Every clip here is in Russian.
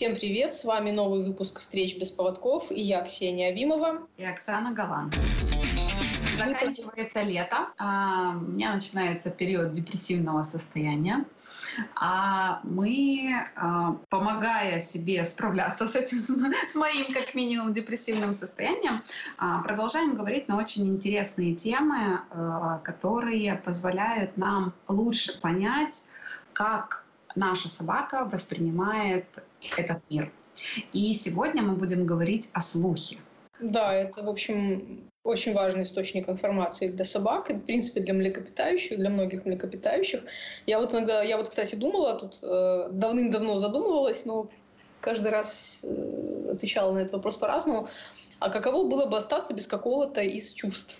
Всем привет! С вами новый выпуск «Встреч без поводков» и я, Ксения Авимова. И Оксана Галан. Заканчивается лето, а у меня начинается период депрессивного состояния. А мы, а, помогая себе справляться с этим, с моим как минимум депрессивным состоянием, а, продолжаем говорить на очень интересные темы, а, которые позволяют нам лучше понять, как наша собака воспринимает этот мир. И сегодня мы будем говорить о слухе. Да, это, в общем, очень важный источник информации для собак и, в принципе, для млекопитающих, для многих млекопитающих. Я вот иногда, я вот, кстати, думала, тут э, давным-давно задумывалась, но каждый раз э, отвечала на этот вопрос по-разному. А каково было бы остаться без какого-то из чувств,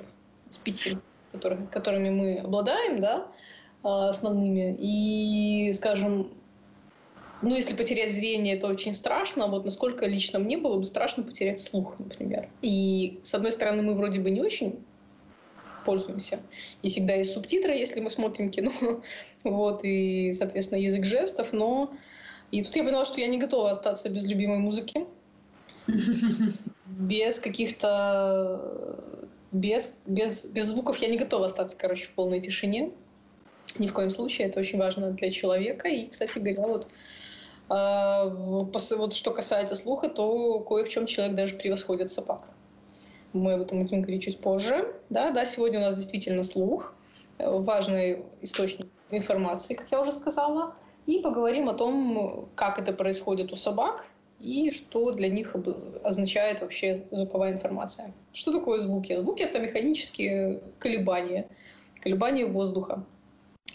из пяти, которыми, которыми мы обладаем, да, э, основными, и, скажем, ну, если потерять зрение, это очень страшно. Вот насколько лично мне было бы страшно потерять слух, например. И, с одной стороны, мы вроде бы не очень пользуемся. И всегда есть субтитры, если мы смотрим кино. вот, и, соответственно, язык жестов. Но и тут я поняла, что я не готова остаться без любимой музыки. Без каких-то... Без, без, без звуков я не готова остаться, короче, в полной тишине. Ни в коем случае. Это очень важно для человека. И, кстати говоря, вот а, вот что касается слуха, то кое в чем человек даже превосходит собак. Мы об этом будем говорить чуть позже. Да, да, сегодня у нас действительно слух, важный источник информации, как я уже сказала. И поговорим о том, как это происходит у собак и что для них означает вообще звуковая информация. Что такое звуки? Звуки – это механические колебания, колебания воздуха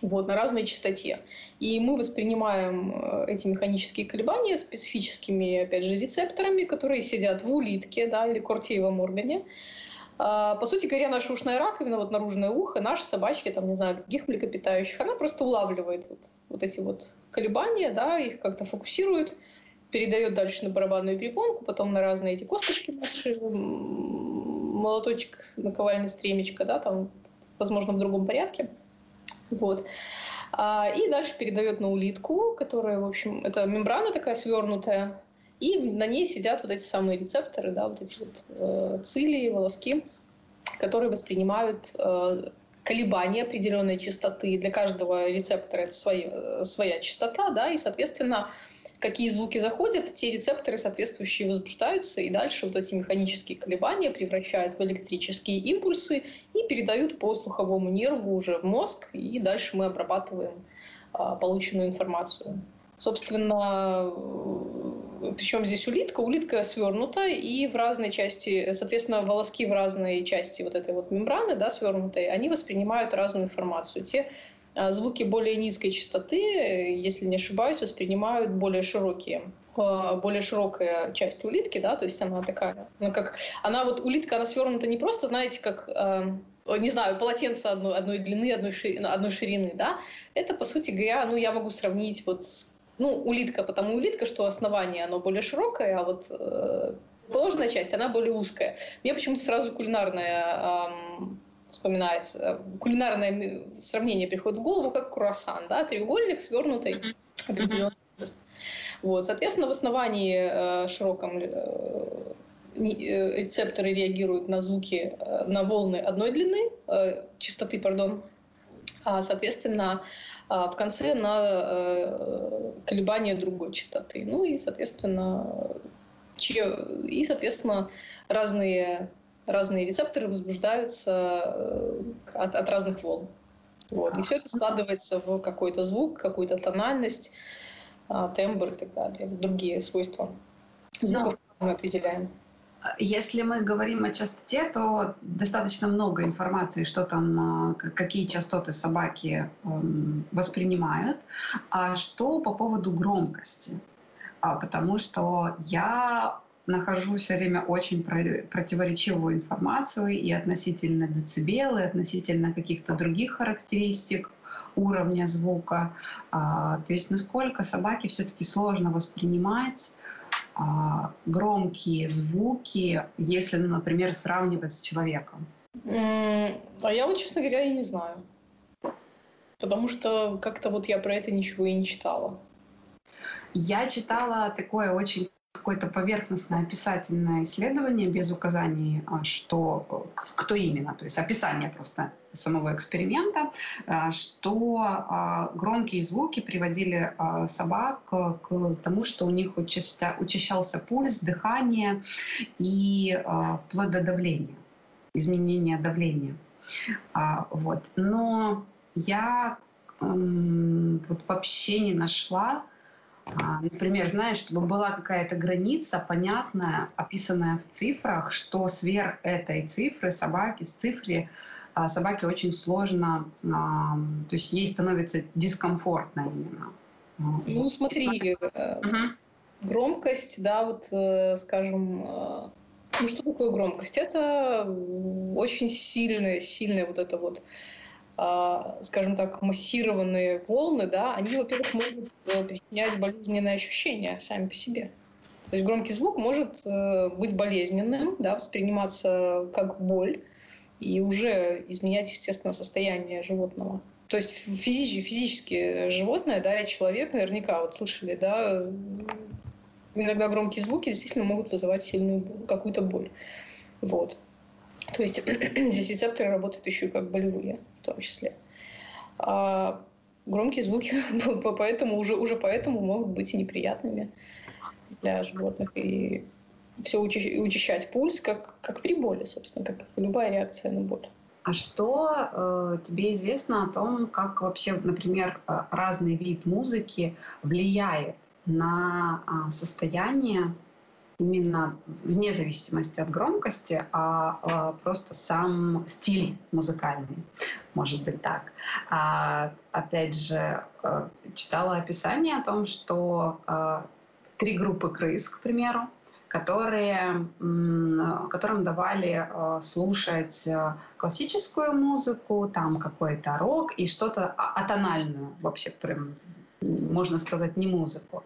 вот, на разной частоте. И мы воспринимаем э, эти механические колебания специфическими, опять же, рецепторами, которые сидят в улитке да, или кортеевом органе. А, по сути говоря, наша ушная раковина, вот наружное ухо, наши собачки, там, не знаю, других млекопитающих, она просто улавливает вот, вот эти вот колебания, да, их как-то фокусирует, передает дальше на барабанную перепонку, потом на разные эти косточки наши, молоточек, наковальня, стремечко, да, там, возможно, в другом порядке – вот. А, и дальше передает на улитку, которая, в общем, это мембрана такая свернутая, и на ней сидят вот эти самые рецепторы, да, вот эти вот э, цилии, волоски, которые воспринимают э, колебания определенной частоты. Для каждого рецептора это своя, своя частота, да, и, соответственно, какие звуки заходят, те рецепторы соответствующие возбуждаются, и дальше вот эти механические колебания превращают в электрические импульсы и передают по слуховому нерву уже в мозг, и дальше мы обрабатываем а, полученную информацию. Собственно, э, причем здесь улитка, улитка свернута, и в разной части, соответственно, волоски в разной части вот этой вот мембраны, да, свернутой, они воспринимают разную информацию. Те звуки более низкой частоты, если не ошибаюсь, воспринимают более широкие а, более широкая часть улитки, да, то есть она такая, ну как, она вот улитка, она свернута не просто, знаете, как э, не знаю, полотенце одной, одной длины, одной ширины, одной ширины, да, это, по сути говоря, ну, я могу сравнить вот с, ну, улитка, потому улитка, что основание, оно более широкое, а вот э, положенная часть, она более узкая. Мне почему-то сразу кулинарная э, вспоминается. Кулинарное сравнение приходит в голову, как круассан, да, треугольник, свернутый. Вот, соответственно, в основании э, широком э, э, рецепторы реагируют на звуки, э, на волны одной длины, э, частоты, пардон, а, соответственно, э, в конце на э, колебания другой частоты. Ну и, соответственно, и, соответственно, разные разные рецепторы возбуждаются э, от, от разных волн. Вот. И все это складывается в какой-то звук, какую-то тональность, а, тембр и так далее, другие свойства звуков Но... мы определяем. Если мы говорим о частоте, то достаточно много информации, что там, а, какие частоты собаки эм, воспринимают. А что по поводу громкости? А, потому что я нахожу все время очень противоречивую информацию и относительно децибел, и относительно каких-то других характеристик уровня звука. А, то есть насколько собаке все-таки сложно воспринимать а, громкие звуки, если, ну, например, сравнивать с человеком? А я вот, честно говоря, и не знаю. Потому что как-то вот я про это ничего и не читала. Я читала такое очень какое-то поверхностное описательное исследование без указаний, а, что, кто именно, то есть описание просто самого эксперимента, а, что а, громкие звуки приводили собак к тому, что у них учащался пульс, дыхание и вплоть до давления, изменение давления. Вот. Но я вот вообще не нашла например, знаешь, чтобы была какая-то граница понятная, описанная в цифрах, что сверх этой цифры собаки, в цифре а, собаке очень сложно, а, то есть ей становится дискомфортно именно. Ну, смотри, угу. громкость, да, вот, э, скажем, э, ну что такое громкость? Это очень сильная, сильная вот это вот а, скажем так, массированные волны, да, они, во-первых, могут э, причинять болезненные ощущения сами по себе. То есть громкий звук может э, быть болезненным, да, восприниматься как боль и уже изменять, естественно, состояние животного. То есть физически, физически животное, да, и человек наверняка, вот слышали, да, иногда громкие звуки действительно могут вызывать сильную какую-то боль. Вот. То есть здесь рецепторы работают еще как болевые в том числе. А громкие звуки поэтому уже, уже поэтому могут быть и неприятными для животных. И все учащать пульс, как, как при боли, собственно, как любая реакция на боль. А что э, тебе известно о том, как вообще, например, э, разный вид музыки влияет на э, состояние именно вне зависимости от громкости, а, а просто сам стиль музыкальный, может быть так. А, опять же, а, читала описание о том, что а, три группы крыс, к примеру, которые, которым давали слушать классическую музыку, там какой-то рок и что-то атональную, вообще прям можно сказать, не музыку.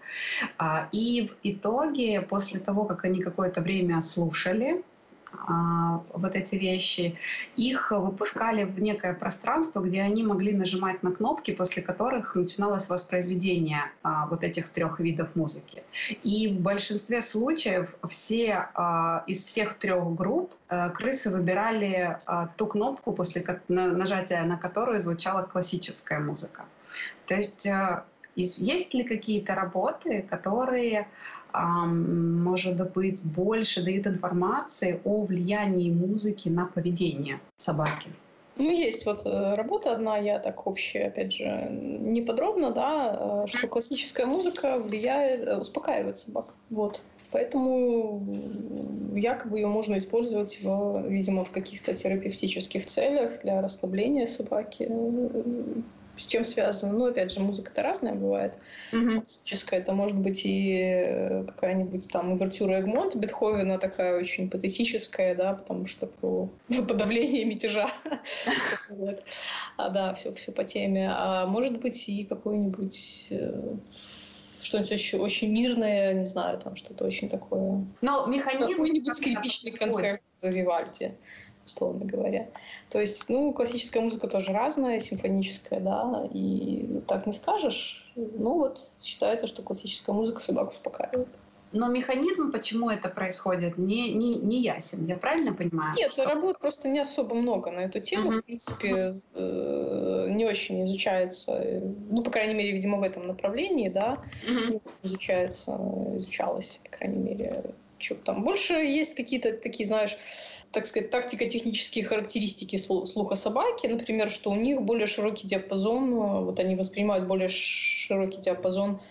А, и в итоге, после того, как они какое-то время слушали, а, вот эти вещи, их выпускали в некое пространство, где они могли нажимать на кнопки, после которых начиналось воспроизведение а, вот этих трех видов музыки. И в большинстве случаев все из всех трех групп э, крысы выбирали ту кнопку, после нажатия на которую звучала классическая музыка. То есть э, есть ли какие-то работы, которые, может быть, больше дают информации о влиянии музыки на поведение собаки? Ну, есть вот э, работа одна, я так общая, опять же, не подробно, да, э, что классическая музыка влияет, э, успокаивает собак. Вот. Поэтому якобы ее можно использовать, в, видимо, в каких-то терапевтических целях для расслабления собаки с чем связано. Ну, опять же, музыка-то разная бывает. Mm-hmm. Классическая. Это может быть и э, какая-нибудь там увертюра Эгмонт Бетховена, такая очень патетическая, да, потому что про подавление мятежа. А, да, все, все по теме. А может быть и какой-нибудь э, что-нибудь очень, очень мирное, не знаю, там что-то очень такое. Но механизм... Какой-нибудь скрипичный концерт Вивальди условно говоря. То есть, ну, классическая музыка тоже разная, симфоническая, да, и так не скажешь. Ну, вот считается, что классическая музыка собаку успокаивает. Но механизм, почему это происходит, не, не, не ясен. Я правильно понимаю? Нет, что... работ просто не особо много на эту тему. Uh-huh. В принципе, э, не очень изучается. Ну, по крайней мере, видимо, в этом направлении, да, uh-huh. изучается, изучалось, по крайней мере, что там. Больше есть какие-то такие, знаешь, так сказать, тактико-технические характеристики слуха собаки, например, что у них более широкий диапазон, э, вот они воспринимают более широкий диапазон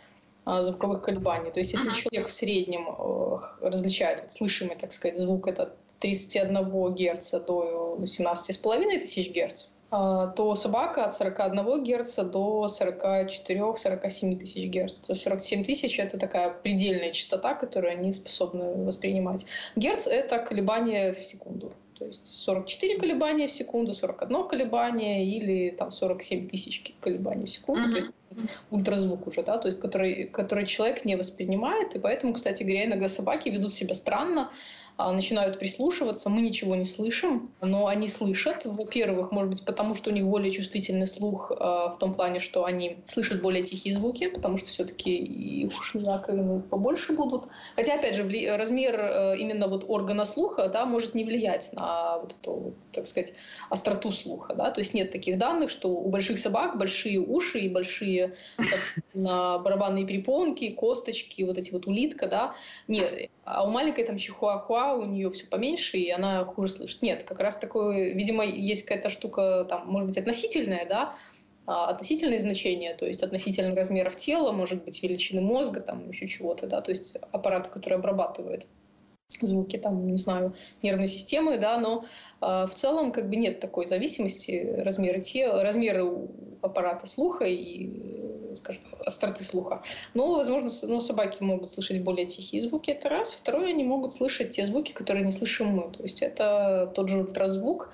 а, звуковых колебаний. То есть если человек в среднем э, различает слышимый, так сказать, звук это 31 Гц до 17,5 тысяч Гц, то собака от 41 Гц до 44-47 тысяч Гц. То есть 47 тысяч – это такая предельная частота, которую они способны воспринимать. Герц – это колебания в секунду. То есть 44 колебания в секунду, 41 колебание или там 47 тысяч колебаний в секунду. Uh-huh. То есть ультразвук уже, да, то есть который, который человек не воспринимает. И поэтому, кстати говоря, иногда собаки ведут себя странно, а, начинают прислушиваться, мы ничего не слышим, но они слышат. Во-первых, может быть, потому что у них более чувствительный слух в том плане, что они слышат более тихие звуки, потому что все-таки и ушные раковины побольше будут. Хотя, опять же, размер э, именно вот органа слуха да, может не влиять на вот эту, так сказать, остроту слуха. Да? То есть нет таких данных, что у больших собак большие уши и большие барабанные перепонки, косточки, вот эти вот улитка, да. Нет, а у маленькой там чихуахуа, у нее все поменьше, и она хуже слышит. Нет, как раз такое, видимо, есть какая-то штука, там, может быть, относительная, да, а, относительные значения, то есть относительно размеров тела, может быть, величины мозга, там еще чего-то, да, то есть аппарат, который обрабатывает звуки, там, не знаю, нервной системы, да, но э, в целом как бы нет такой зависимости размеры тела, размеры аппарата слуха и, скажем, остроты слуха. Но, возможно, ну, собаки могут слышать более тихие звуки, это раз. Второе, они могут слышать те звуки, которые не слышим мы. То есть это тот же ультразвук,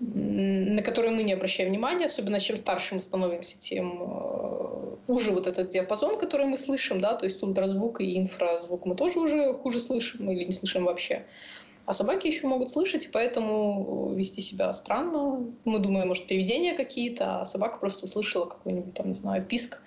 на которые мы не обращаем внимания, особенно чем старше мы становимся, тем э, уже вот этот диапазон, который мы слышим, да, то есть ультразвук и инфразвук мы тоже уже хуже слышим или не слышим вообще. А собаки еще могут слышать, и поэтому вести себя странно. Мы думаем, может, привидения какие-то, а собака просто услышала какой-нибудь, там, не знаю, писк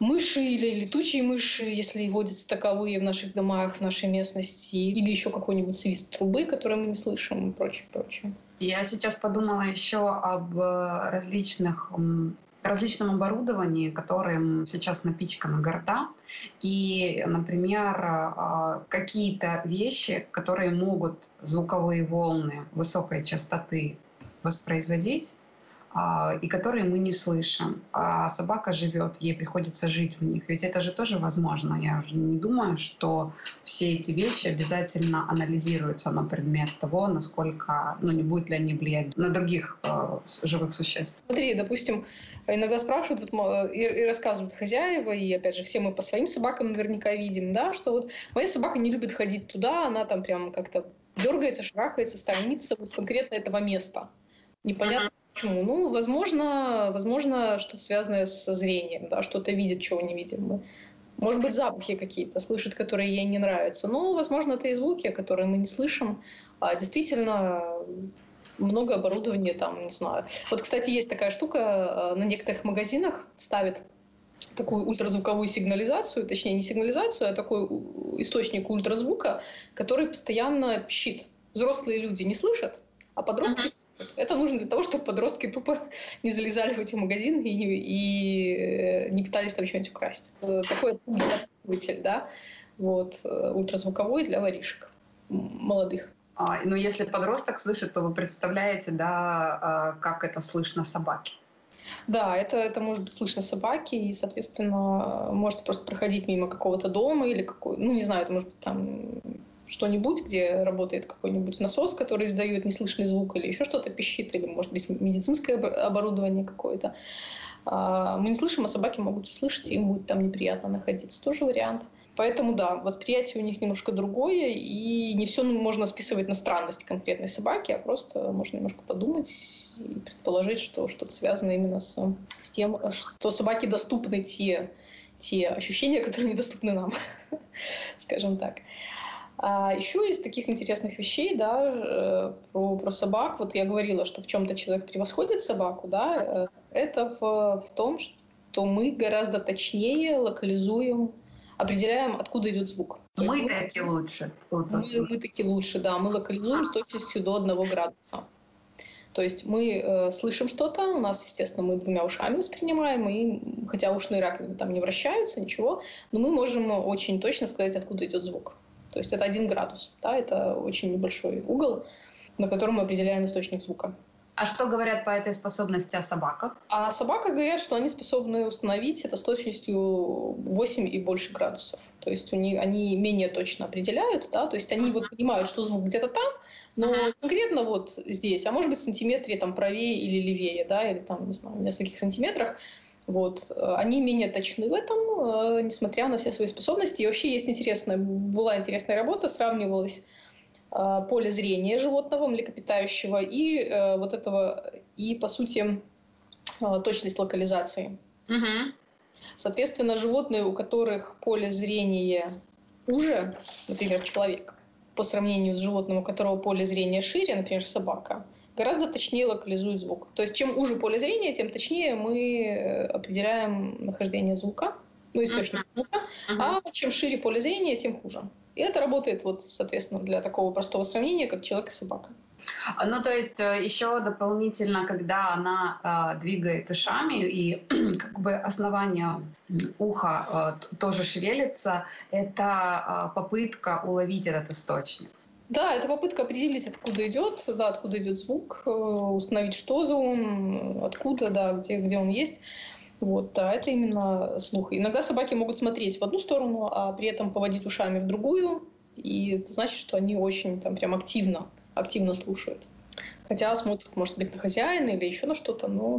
мыши или летучие мыши, если водятся таковые в наших домах, в нашей местности, или еще какой-нибудь свист трубы, который мы не слышим и прочее, прочее. Я сейчас подумала еще об э, различных различном оборудовании, которым сейчас напичкана города. И, например, э, какие-то вещи, которые могут звуковые волны высокой частоты воспроизводить, и которые мы не слышим. А собака живет, ей приходится жить у них. Ведь это же тоже возможно. Я уже не думаю, что все эти вещи обязательно анализируются на предмет того, насколько, ну, не будет ли они влиять на других э, живых существ. Смотри, допустим, иногда спрашивают вот, и, и рассказывают хозяева, и опять же, все мы по своим собакам наверняка видим, да, что вот моя собака не любит ходить туда, она там прям как-то дергается, шарахается, сторонится вот конкретно этого места. Непонятно, Почему? Ну, возможно, возможно, что-то связанное со зрением, да, что-то видит, чего не видим мы. Может быть, запахи какие-то слышит, которые ей не нравятся. Но, возможно, это и звуки, которые мы не слышим. А действительно, много оборудования там, не знаю. Вот, кстати, есть такая штука, э, на некоторых магазинах ставят такую ультразвуковую сигнализацию, точнее, не сигнализацию, а такой источник ультразвука, который постоянно пищит. Взрослые люди не слышат, а подростки uh-huh. Это нужно для того, чтобы подростки тупо не залезали в эти магазины и, и э, не пытались там что-нибудь украсть. Такой двигатель, да, вот, э, ультразвуковой для воришек молодых. А, ну, если подросток слышит, то вы представляете, да, а, как это слышно собаке? Да, это, это может быть слышно собаки, и, соответственно, может просто проходить мимо какого-то дома или какой, ну, не знаю, это может быть там что-нибудь, где работает какой-нибудь насос, который издает неслышный звук или еще что-то пищит, или, может быть, медицинское оборудование какое-то. А, мы не слышим, а собаки могут услышать, и им будет там неприятно находиться. Тоже вариант. Поэтому, да, восприятие у них немножко другое, и не все можно списывать на странность конкретной собаки, а просто можно немножко подумать и предположить, что что-то связано именно с, с тем, что собаке доступны те, те ощущения, которые недоступны нам, скажем так. А еще из таких интересных вещей, да, э, про, про собак, вот я говорила, что в чем-то человек превосходит собаку, да, э, это в, в том, что мы гораздо точнее локализуем, определяем, откуда идет звук. Мы таки лучше. Мы, мы таки лучше, да, мы локализуем с точностью до одного градуса. То есть мы э, слышим что-то, у нас, естественно, мы двумя ушами воспринимаем, и хотя ушные раковины там не вращаются, ничего, но мы можем очень точно сказать, откуда идет звук. То есть это один градус, да, это очень небольшой угол, на котором мы определяем источник звука. А что говорят по этой способности о собаках? А собака говорят, что они способны установить это с точностью 8 и больше градусов. То есть у них, они менее точно определяют, да, то есть они вот понимают, что звук где-то там, но конкретно вот здесь, а может быть в сантиметре там правее или левее, да, или там, не знаю, в нескольких сантиметрах. Вот. Э, они менее точны в этом, э, несмотря на все свои способности. И вообще есть интересная, была интересная работа, сравнивалась э, поле зрения животного, млекопитающего, и вот этого, и, по сути, точность локализации. Угу. Соответственно, животные, у которых поле зрения уже, например, человек, по сравнению с животным, у которого поле зрения шире, например, собака, гораздо точнее локализует звук. То есть чем уже поле зрения, тем точнее мы э, определяем нахождение звука, ну, источник uh-huh. звука, uh-huh. а чем шире поле зрения, тем хуже. И это работает, вот, соответственно, для такого простого сравнения, как человек и собака. Ну, то есть э, еще дополнительно, когда она э, двигает ушами и как бы основание уха э, тоже шевелится, это э, попытка уловить этот источник. Да, это попытка определить, откуда идет, да, откуда идет звук, э, установить, что за он, откуда, да, где, где он есть. Вот, да, это именно слух. Иногда собаки могут смотреть в одну сторону, а при этом поводить ушами в другую, и это значит, что они очень там прям активно активно слушают. Хотя смотрят, может быть, на хозяина или еще на что-то, но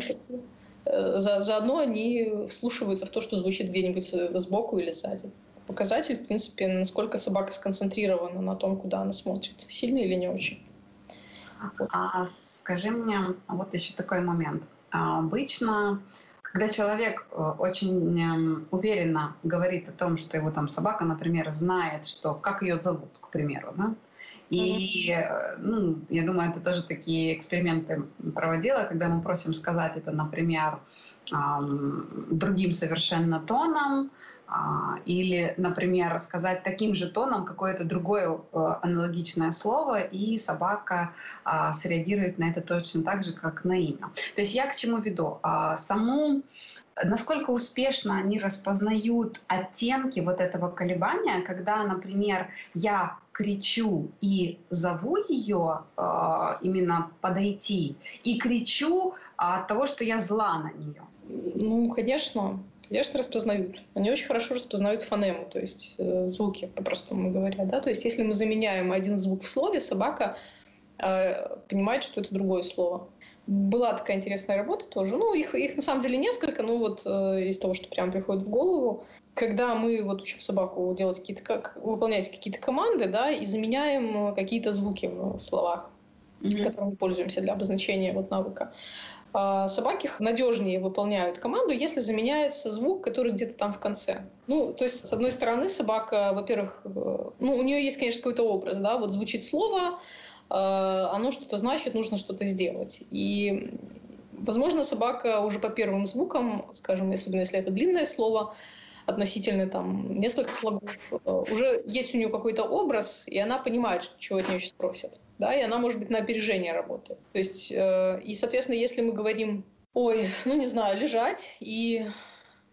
э, за, заодно они вслушиваются в то, что звучит где-нибудь э, сбоку или сзади. Показатель, в принципе, насколько собака сконцентрирована на том, куда она смотрит. Сильно или не очень. Вот. А скажи мне, вот еще такой момент. А обычно, когда человек э, очень эм, уверенно говорит о том, что его там собака, например, знает, что как ее зовут, к примеру, да, и, э, ну, я думаю, это тоже такие эксперименты проводила, когда мы просим сказать это, например, другим совершенно тоном, или, например, сказать таким же тоном какое-то другое э, аналогичное слово, и собака а, среагирует на это точно так же, как на имя. То есть я к чему веду? А, саму насколько успешно они распознают оттенки вот этого колебания, когда, например, я кричу и зову ее э, именно подойти, и кричу от того, что я зла на нее. Ну, конечно, конечно, распознают. Они очень хорошо распознают фонему, то есть э, звуки, по-простому говоря. Да? То есть если мы заменяем один звук в слове, собака э, понимает, что это другое слово. Была такая интересная работа тоже. Ну, их, их на самом деле несколько, ну вот э, из того, что прямо приходит в голову. Когда мы вот учим собаку делать какие-то, как, выполнять какие-то команды, да, и заменяем какие-то звуки в, в словах, mm-hmm. которыми пользуемся для обозначения вот навыка. А собаки надежнее выполняют команду, если заменяется звук, который где-то там в конце. Ну, то есть, с одной стороны, собака, во-первых, э, ну, у нее есть, конечно, какой-то образ, да, вот звучит слово, Э, оно что-то значит, нужно что-то сделать. И, возможно, собака уже по первым звукам, скажем, особенно если это длинное слово, относительно там несколько слогов, э, уже есть у нее какой-то образ, и она понимает, чего от нее сейчас просят. Да, и она, может быть, на опережение работает. То есть, э, и, соответственно, если мы говорим, ой, ну, не знаю, лежать, и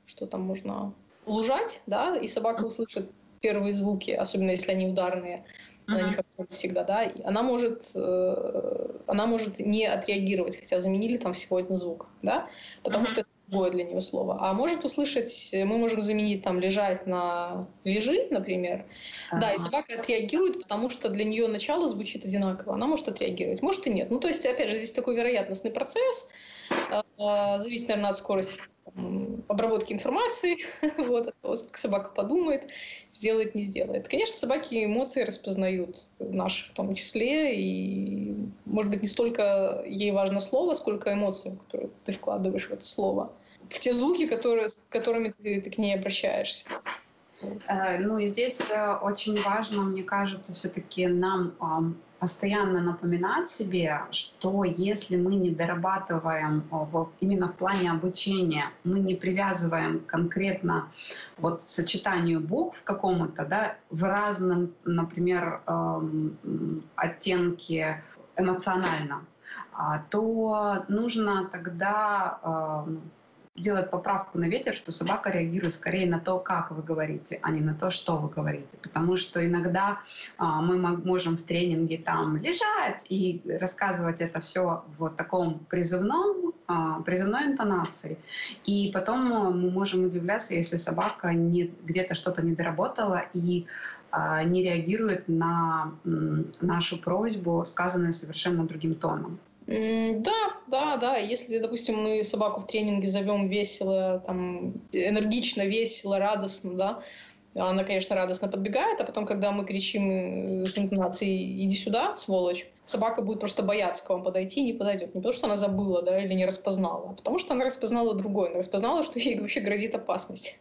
что там можно лужать, да, и собака услышит первые звуки, особенно если они ударные, на них акцент всегда, да, и она может, э, она может не отреагировать, хотя заменили там всего один звук, да, потому uh-huh. что другое для нее слово. А может услышать, мы можем заменить там лежать на лежи, например, uh-huh. да, и собака отреагирует, потому что для нее начало звучит одинаково, она может отреагировать, может и нет. Ну, то есть, опять же, здесь такой вероятностный процесс, э, зависит, наверное, от скорости обработки информации, вот, от того, сколько собака подумает, сделает, не сделает. Конечно, собаки эмоции распознают, наши в том числе, и, может быть, не столько ей важно слово, сколько эмоции, которые ты вкладываешь в это слово, в те звуки, которые, с которыми ты, ты к ней обращаешься. Э, ну и здесь э, очень важно, мне кажется, все-таки нам постоянно напоминать себе, что если мы не дорабатываем именно в плане обучения, мы не привязываем конкретно вот сочетанию букв какому-то, да, в разном, например, оттенке эмоционально, а, то нужно тогда эм, делать поправку на ветер, что собака реагирует скорее на то, как вы говорите, а не на то, что вы говорите. Потому что иногда а, мы можем в тренинге там лежать и рассказывать это все в таком призывном, а, призывной интонации. И потом мы можем удивляться, если собака где-то что-то не доработала и а, не реагирует на нашу просьбу, сказанную совершенно другим тоном. Да, да, да. Если, допустим, мы собаку в тренинге зовем весело, там, энергично, весело, радостно, да, она, конечно, радостно подбегает, а потом, когда мы кричим э, с интонацией «иди сюда, сволочь», собака будет просто бояться к вам подойти и не подойдет. Не потому, что она забыла да, или не распознала, а потому что она распознала другое. Она распознала, что ей вообще грозит опасность.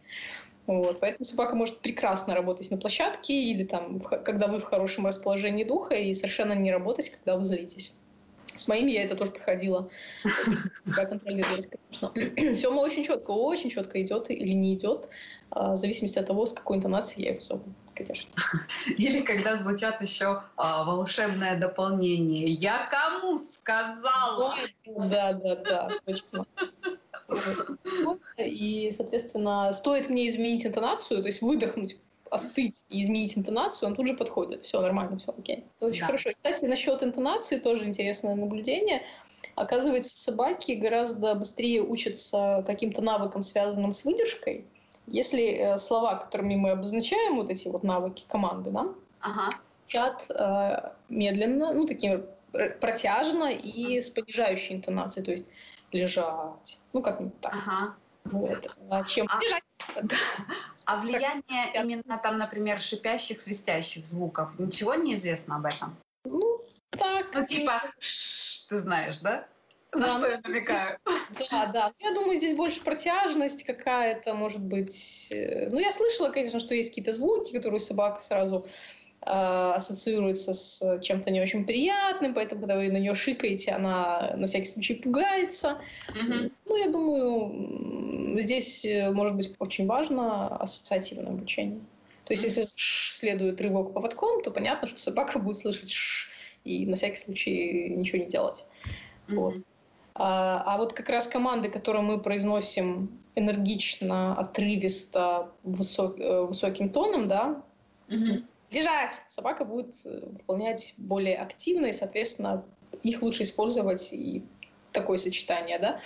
Вот, поэтому собака может прекрасно работать на площадке или там, когда вы в хорошем расположении духа, и совершенно не работать, когда вы злитесь. С моими я это тоже проходила. Себя контролировать, конечно. Сема очень четко, очень четко идет или не идет, а, в зависимости от того, с какой интонацией я его зову, конечно. Или когда звучат еще а, волшебное дополнение. Я кому сказала? Да, да, да, точно. И, соответственно, стоит мне изменить интонацию, то есть выдохнуть, остыть и изменить интонацию, он тут же подходит. Все нормально, все окей. Это очень да. хорошо. Кстати, насчет интонации тоже интересное наблюдение. Оказывается, собаки гораздо быстрее учатся каким-то навыкам, связанным с выдержкой, если э, слова, которыми мы обозначаем вот эти вот навыки команды, да, ага. звучат э, медленно, ну, таким протяжно и с понижающей интонацией. То есть лежать. Ну, как-нибудь так. Ага. Вот. А чем а, лежать? А влияние как... именно там, например, шипящих, свистящих звуков, ничего не известно об этом? Ну, так. Ну, типа, ты знаешь, да? На да, что ну, я намекаю? Здесь, да, да. Я думаю, здесь больше протяжность какая-то, может быть. Э, ну, я слышала, конечно, что есть какие-то звуки, которые собака сразу Э, ассоциируется с чем-то не очень приятным, поэтому, когда вы на нее шикаете, она на всякий случай пугается. Mm-hmm. Ну, я думаю, здесь э, может быть очень важно ассоциативное обучение. То есть, если следует рывок поводком, то понятно, что собака будет слышать ш и на всякий случай ничего не делать. Mm-hmm. Вот. А, а вот как раз команды, которые мы произносим энергично, отрывисто, высок, э, высоким тоном, да, mm-hmm лежать. Собака будет э, выполнять более активно, и, соответственно, их лучше использовать и такое сочетание да,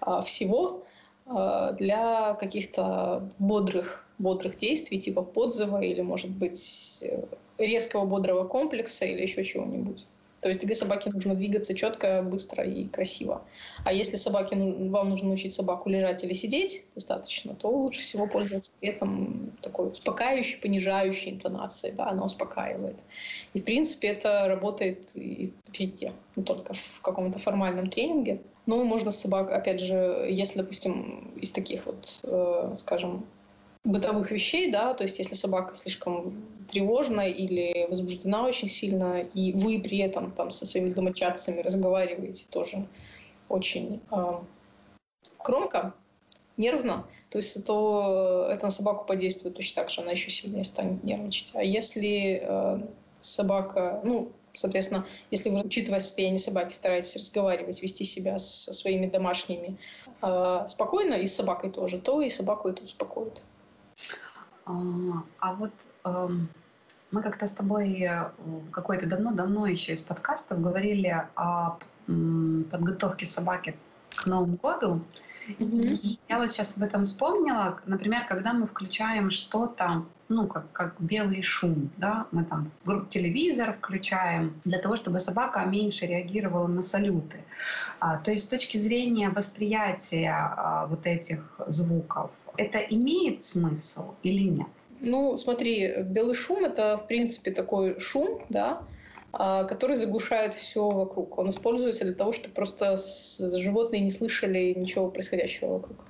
а, всего а, для каких-то бодрых, бодрых действий, типа подзыва или, может быть, э, резкого бодрого комплекса или еще чего-нибудь. То есть для собаки нужно двигаться четко, быстро и красиво. А если собаке, вам нужно научить собаку лежать или сидеть достаточно, то лучше всего пользоваться при этом такой успокаивающей, понижающей интонацией. Да, она успокаивает. И, в принципе, это работает и везде, не только в каком-то формальном тренинге. Но можно с собакой, опять же, если, допустим, из таких вот, э, скажем, бытовых вещей, да, то есть если собака слишком тревожна или возбуждена очень сильно, и вы при этом там со своими домочадцами разговариваете тоже очень э, громко, нервно, то есть то это на собаку подействует точно так же, она еще сильнее станет нервничать. А если э, собака, ну, соответственно, если вы, учитывая состояние собаки, стараетесь разговаривать, вести себя со своими домашними э, спокойно, и с собакой тоже, то и собаку это успокоит. А, а вот эм, мы как-то с тобой э, какое-то давно-давно еще из подкастов говорили о подготовке собаки к Новому году. Mm-hmm. И я вот сейчас об этом вспомнила. Например, когда мы включаем что-то, ну, как, как белый шум, да, мы там телевизор включаем для того, чтобы собака меньше реагировала на салюты. А, то есть с точки зрения восприятия а, вот этих звуков, это имеет смысл или нет? Ну, смотри, белый шум это, в принципе, такой шум, да, а, который заглушает все вокруг. Он используется для того, чтобы просто животные не слышали ничего происходящего вокруг.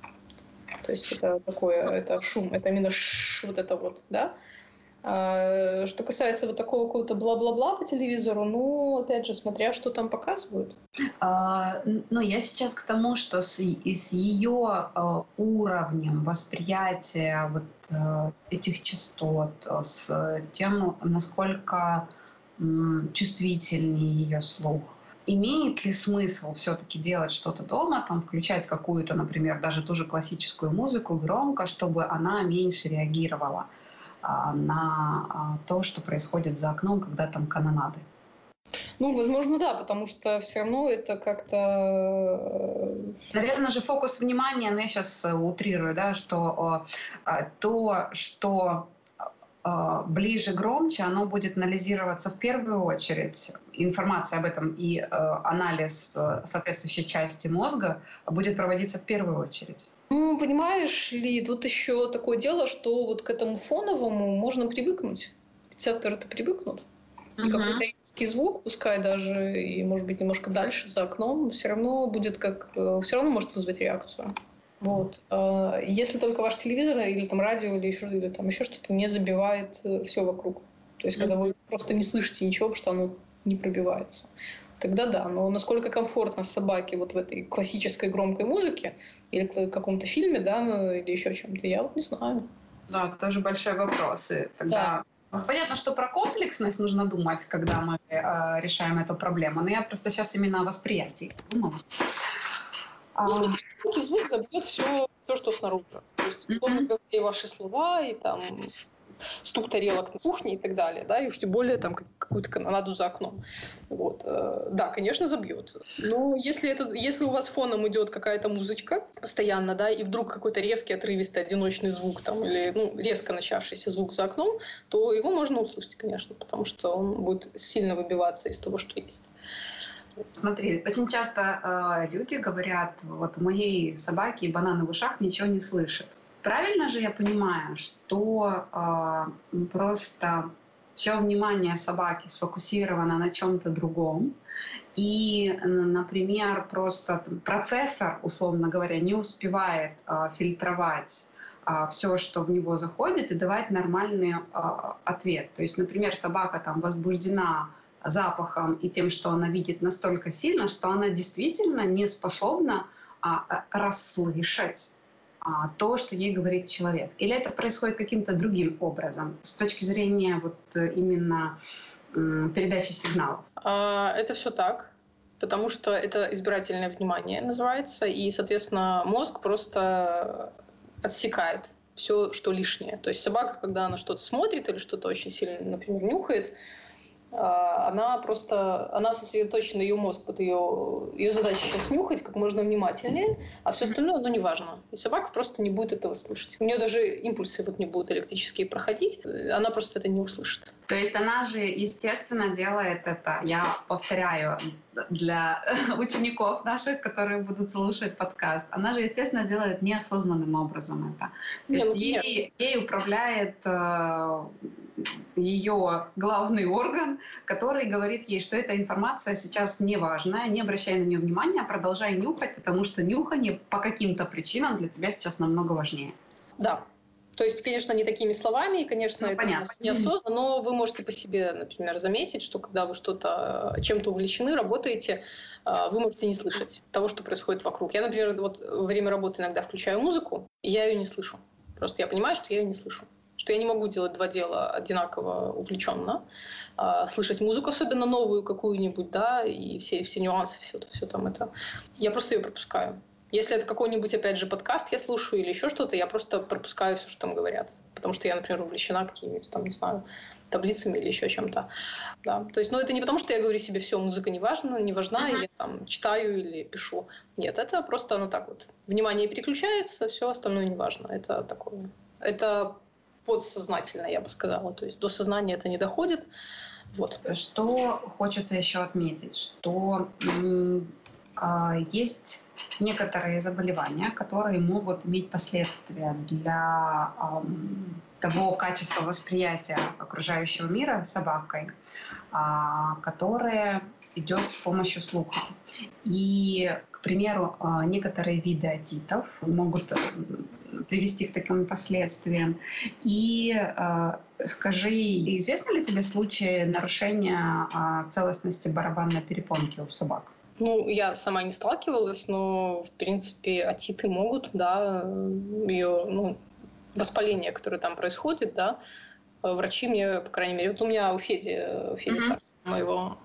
То есть это такое, это шум, это именно ш, вот это вот, да. А, что касается вот такого какого-то бла-бла-бла по телевизору, ну, опять же, смотря что там показывают. А, ну, я сейчас к тому, что с, с ее а, уровнем восприятия вот а, этих частот, с тем, насколько чувствительнее ее слух, имеет ли смысл все-таки делать что-то дома, там, включать какую-то, например, даже ту же классическую музыку громко, чтобы она меньше реагировала на а, то, что происходит за окном, когда там канонады. Ну, возможно, да, потому что все равно это как-то... Э, Наверное же фокус внимания, но ну, я сейчас э, утрирую, да, что а, то, что а, ближе, громче, оно будет анализироваться в первую очередь. Информация об этом и э, анализ э, соответствующей части мозга будет проводиться в первую очередь. Ну, понимаешь ли, тут еще такое дело, что вот к этому фоновому можно привыкнуть. Рецепторы-то привыкнут. И какой-то резкий звук, пускай даже и, может быть, немножко дальше за окном, все равно будет как... Э, все равно может вызвать реакцию. Вот. А, если только ваш телевизор или там радио или еще, или там еще что-то не забивает э, все вокруг. То есть, когда вы просто не слышите ничего, потому что оно не пробивается. Тогда да, но насколько комфортно собаке вот в этой классической громкой музыке или в каком-то фильме, да, ну, или еще чем-то, я вот не знаю. Да, тоже большой вопрос. И тогда да. Понятно, что про комплексность нужно думать, когда мы э, решаем эту проблему. Но я просто сейчас именно о восприятии думала. А... звук забьет все, все, что снаружи. То есть, mm-hmm. и ваши слова, и там стук тарелок на кухне и так далее, да, и уж тем более там какую-то канонаду за окном. Вот. Э, да, конечно, забьет. Но если, это, если у вас фоном идет какая-то музычка постоянно, да, и вдруг какой-то резкий, отрывистый, одиночный звук там, или ну, резко начавшийся звук за окном, то его можно услышать, конечно, потому что он будет сильно выбиваться из того, что есть. Смотри, очень часто э, люди говорят, вот у моей собаки бананы в ушах ничего не слышит. Правильно же я понимаю, что э, просто все внимание собаки сфокусировано на чем-то другом, и, например, просто процессор, условно говоря, не успевает э, фильтровать все, что в него заходит, и давать нормальный э, ответ. То есть, например, собака там возбуждена запахом и тем, что она видит настолько сильно, что она действительно не способна а, расслышать а, то, что ей говорит человек? Или это происходит каким-то другим образом с точки зрения вот э, именно передачи сигналов? А, это все так потому что это избирательное внимание называется, и, соответственно, мозг просто отсекает все, что лишнее. То есть собака, когда она что-то смотрит или что-то очень сильно, например, нюхает, она просто, она сосредоточена, ее мозг, под ее, ее задача сейчас нюхать как можно внимательнее, а все остальное, ну, неважно. И собака просто не будет этого слышать. У нее даже импульсы вот не будут электрические проходить, она просто это не услышит. То есть она же, естественно, делает это, я повторяю, для учеников наших, которые будут слушать подкаст, она же, естественно, делает неосознанным образом это. То есть ей, ей управляет э, ее главный орган, который говорит ей, что эта информация сейчас не важная, не обращай на нее внимания, продолжай нюхать, потому что нюхание по каким-то причинам для тебя сейчас намного важнее. Да, то есть, конечно, не такими словами, и, конечно, ну, это понятно. неосознанно, но вы можете по себе, например, заметить, что когда вы что-то чем-то увлечены, работаете, а, вы можете не слышать того, что происходит вокруг. Я, например, вот во время работы иногда включаю музыку, и я ее не слышу. Просто я понимаю, что я ее не слышу что я не могу делать два дела одинаково увлеченно, а, слышать музыку, особенно новую какую-нибудь, да, и все, все нюансы, все, все там это. Я просто ее пропускаю. Если это какой-нибудь, опять же, подкаст я слушаю или еще что-то, я просто пропускаю все, что там говорят. Потому что я, например, увлечена какими-нибудь там, не знаю, таблицами или еще чем-то. Да. То есть, ну, это не потому, что я говорю себе, все, музыка не важна, не важна, uh-huh. я там читаю или пишу. Нет, это просто, ну, так вот. Внимание переключается, все остальное не важно. Это такое. Это подсознательно, я бы сказала. То есть до сознания это не доходит. Вот. Что хочется еще отметить, что есть некоторые заболевания, которые могут иметь последствия для того качества восприятия окружающего мира собакой, э, которое идет с помощью слуха. И, к примеру, некоторые виды отитов могут привести к таким последствиям. И скажи, известны ли тебе случаи нарушения целостности барабанной перепонки у собак? Ну, я сама не сталкивалась, но, в принципе, отиты могут, да, ее, ну, воспаление, которое там происходит, да, врачи мне, по крайней мере, вот у меня у Феди, у Феди mm-hmm. моего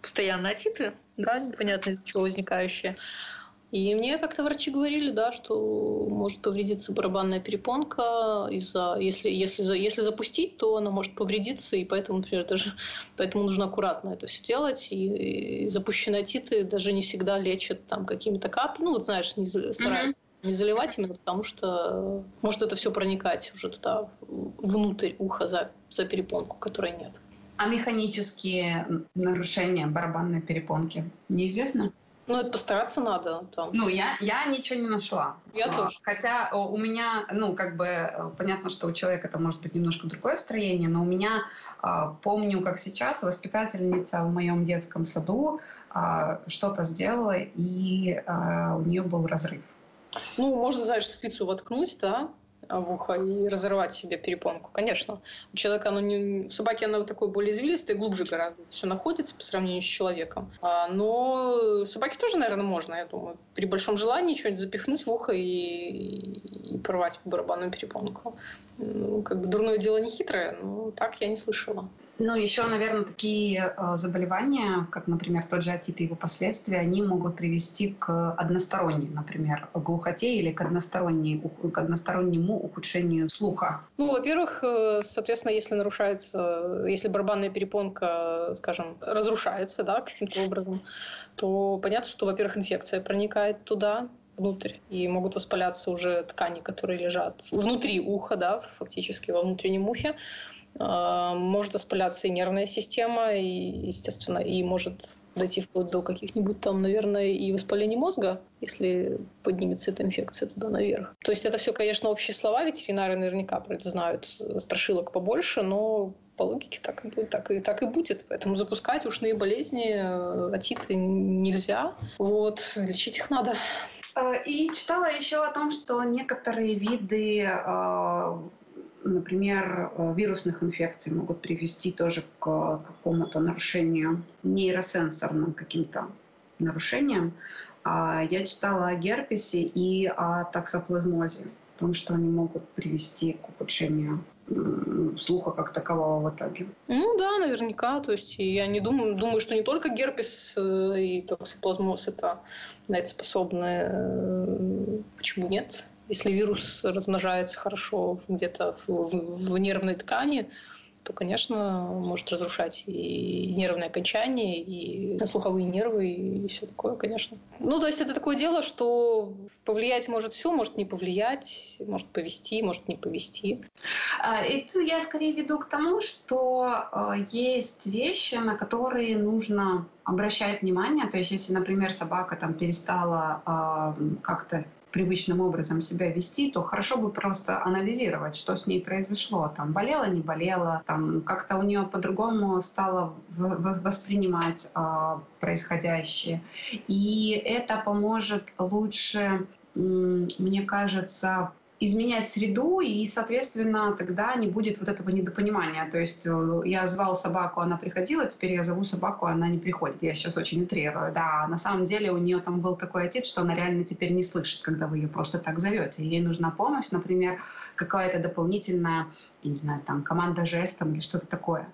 постоянные отиты, да, непонятно из-за чего возникающие. И мне как-то врачи говорили, да, что может повредиться барабанная перепонка из-за, если, если, если запустить, то она может повредиться, и поэтому, например, даже поэтому нужно аккуратно это все делать. И, и запущенные отиты даже не всегда лечат там какими-то каплями, ну вот знаешь, не стараются mm-hmm. не заливать именно потому, что может это все проникать уже туда внутрь уха за, за перепонку, которой нет. А механические нарушения барабанной перепонки неизвестно? Ну, это постараться надо. Там. Ну, я, я ничего не нашла. Я а, тоже. Хотя у меня, ну, как бы, э, понятно, что у человека это может быть немножко другое строение, но у меня, а, помню, как сейчас, воспитательница в моем детском саду а, что-то сделала, и а, у нее был разрыв. Ну, можно, знаешь, спицу воткнуть, да, в ухо и разорвать себе перепонку. Конечно. У человека оно не... У собаки оно такое более извилистое, глубже гораздо все находится по сравнению с человеком. А, но собаке тоже, наверное, можно, я думаю. При большом желании что-нибудь запихнуть в ухо и, и порвать барабанную перепонку. Ну, как бы дурное дело не хитрое, но так я не слышала. Ну, еще, наверное, такие э, заболевания, как, например, тот же отит и его последствия, они могут привести к односторонней, например, глухоте или к, односторонней, к одностороннему ухудшению слуха. Ну, во-первых, э, соответственно, если нарушается, если барабанная перепонка, скажем, разрушается, да, каким-то образом, то понятно, что, во-первых, инфекция проникает туда, внутрь, и могут воспаляться уже ткани, которые лежат внутри уха, да, фактически во внутреннем ухе. А, может воспаляться и нервная система, и, естественно, и может дойти вплоть до каких-нибудь там, наверное, и воспаления мозга, если поднимется эта инфекция туда наверх. То есть это все, конечно, общие слова, ветеринары наверняка про это знают, страшилок побольше, но по логике так и, будет, так, и, так и будет. Поэтому запускать ушные болезни, э, отиты нельзя. Вот, лечить их надо. А, и читала еще о том, что некоторые виды а, например, э, вирусных инфекций могут привести тоже к какому-то нарушению, нейросенсорным каким-то нарушениям. А я читала о герпесе и о таксоплазмозе, о том, что они могут привести к ухудшению слуха как такового в итоге. Ну да, наверняка. То есть я не думаю, думаю, что не только герпес э, и токсоплазмоз это на это способны. Э, почему нет? Если вирус размножается хорошо где-то в, в, в нервной ткани, то, конечно, может разрушать и нервное окончание, и слуховые нервы, и все такое, конечно. Ну, то есть это такое дело, что повлиять может все, может не повлиять, может повести, может не повести. А, и тут я скорее веду к тому, что а, есть вещи, на которые нужно обращать внимание. То есть, если, например, собака там перестала а, как-то привычным образом себя вести, то хорошо бы просто анализировать, что с ней произошло. Там болела, не болела, там как-то у нее по-другому стало воспринимать э, происходящее. И это поможет лучше, мне кажется, изменять среду, и, соответственно, тогда не будет вот этого недопонимания. То есть э, я звал собаку, она приходила, теперь я зову собаку, она не приходит. Я сейчас очень утрирую. Да, на самом деле у нее там был такой отец, что она реально теперь не слышит, когда вы ее просто так зовете. Ей нужна помощь, например, какая-то дополнительная, я не знаю, там команда жестом или что-то такое.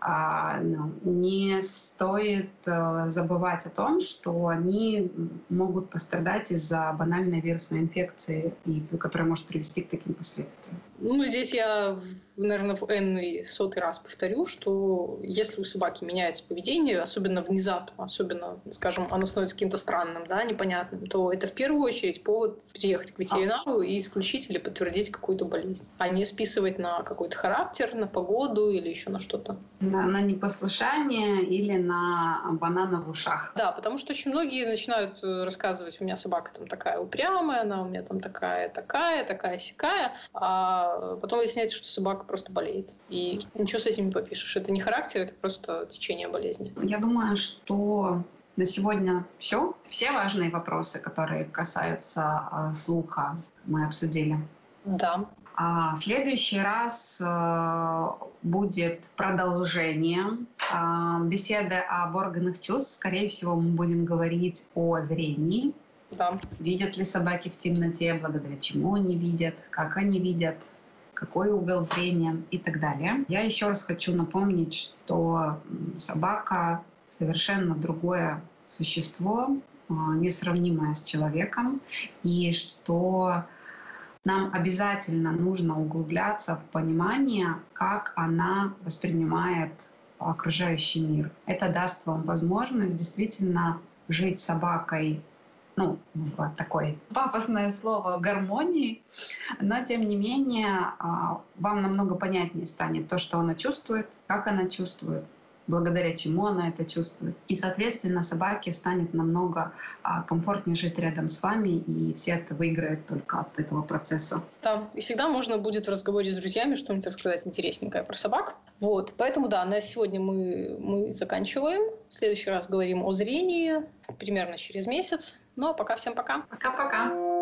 А, ну, не стоит э, забывать о том, что они могут пострадать из-за банальной вирусной инфекции, и, которая может привести к таким последствиям. Ну, здесь я наверное, в n сотый раз повторю, что если у собаки меняется поведение, особенно внезапно, особенно, скажем, оно становится каким-то странным, да, непонятным, то это в первую очередь повод приехать к ветеринару и исключить или подтвердить какую-то болезнь, а не списывать на какой-то характер, на погоду или еще на что-то. На, на непослушание или на банана в ушах. Да, потому что очень многие начинают э, рассказывать, у меня собака там такая упрямая, она у меня там такая, такая, такая, сякая, а потом выясняется, что собака просто болеет. И ничего с этим не попишешь. Это не характер, это просто течение болезни. Я думаю, что на сегодня все. Все важные вопросы, которые касаются э, слуха, мы обсудили. Да. А в следующий раз э, будет продолжение э, беседы об органах чувств. Скорее всего, мы будем говорить о зрении. Да. Видят ли собаки в темноте, благодаря чему они видят, как они видят, какой угол зрения и так далее. Я еще раз хочу напомнить, что собака совершенно другое существо, а, несравнимое с человеком, и что нам обязательно нужно углубляться в понимание, как она воспринимает окружающий мир. Это даст вам возможность действительно жить собакой ну, в такое пафосное слово гармонии, но тем не менее а, вам намного понятнее станет то, что она чувствует, как она чувствует, благодаря чему она это чувствует. И, соответственно, собаке станет намного а, комфортнее жить рядом с вами, и все это выиграют только от этого процесса. Да, и всегда можно будет в разговоре с друзьями что-нибудь рассказать интересненькое про собак. Вот, поэтому да, на сегодня мы, мы заканчиваем. В следующий раз говорим о зрении, примерно через месяц. Ну а пока всем пока. Пока-пока.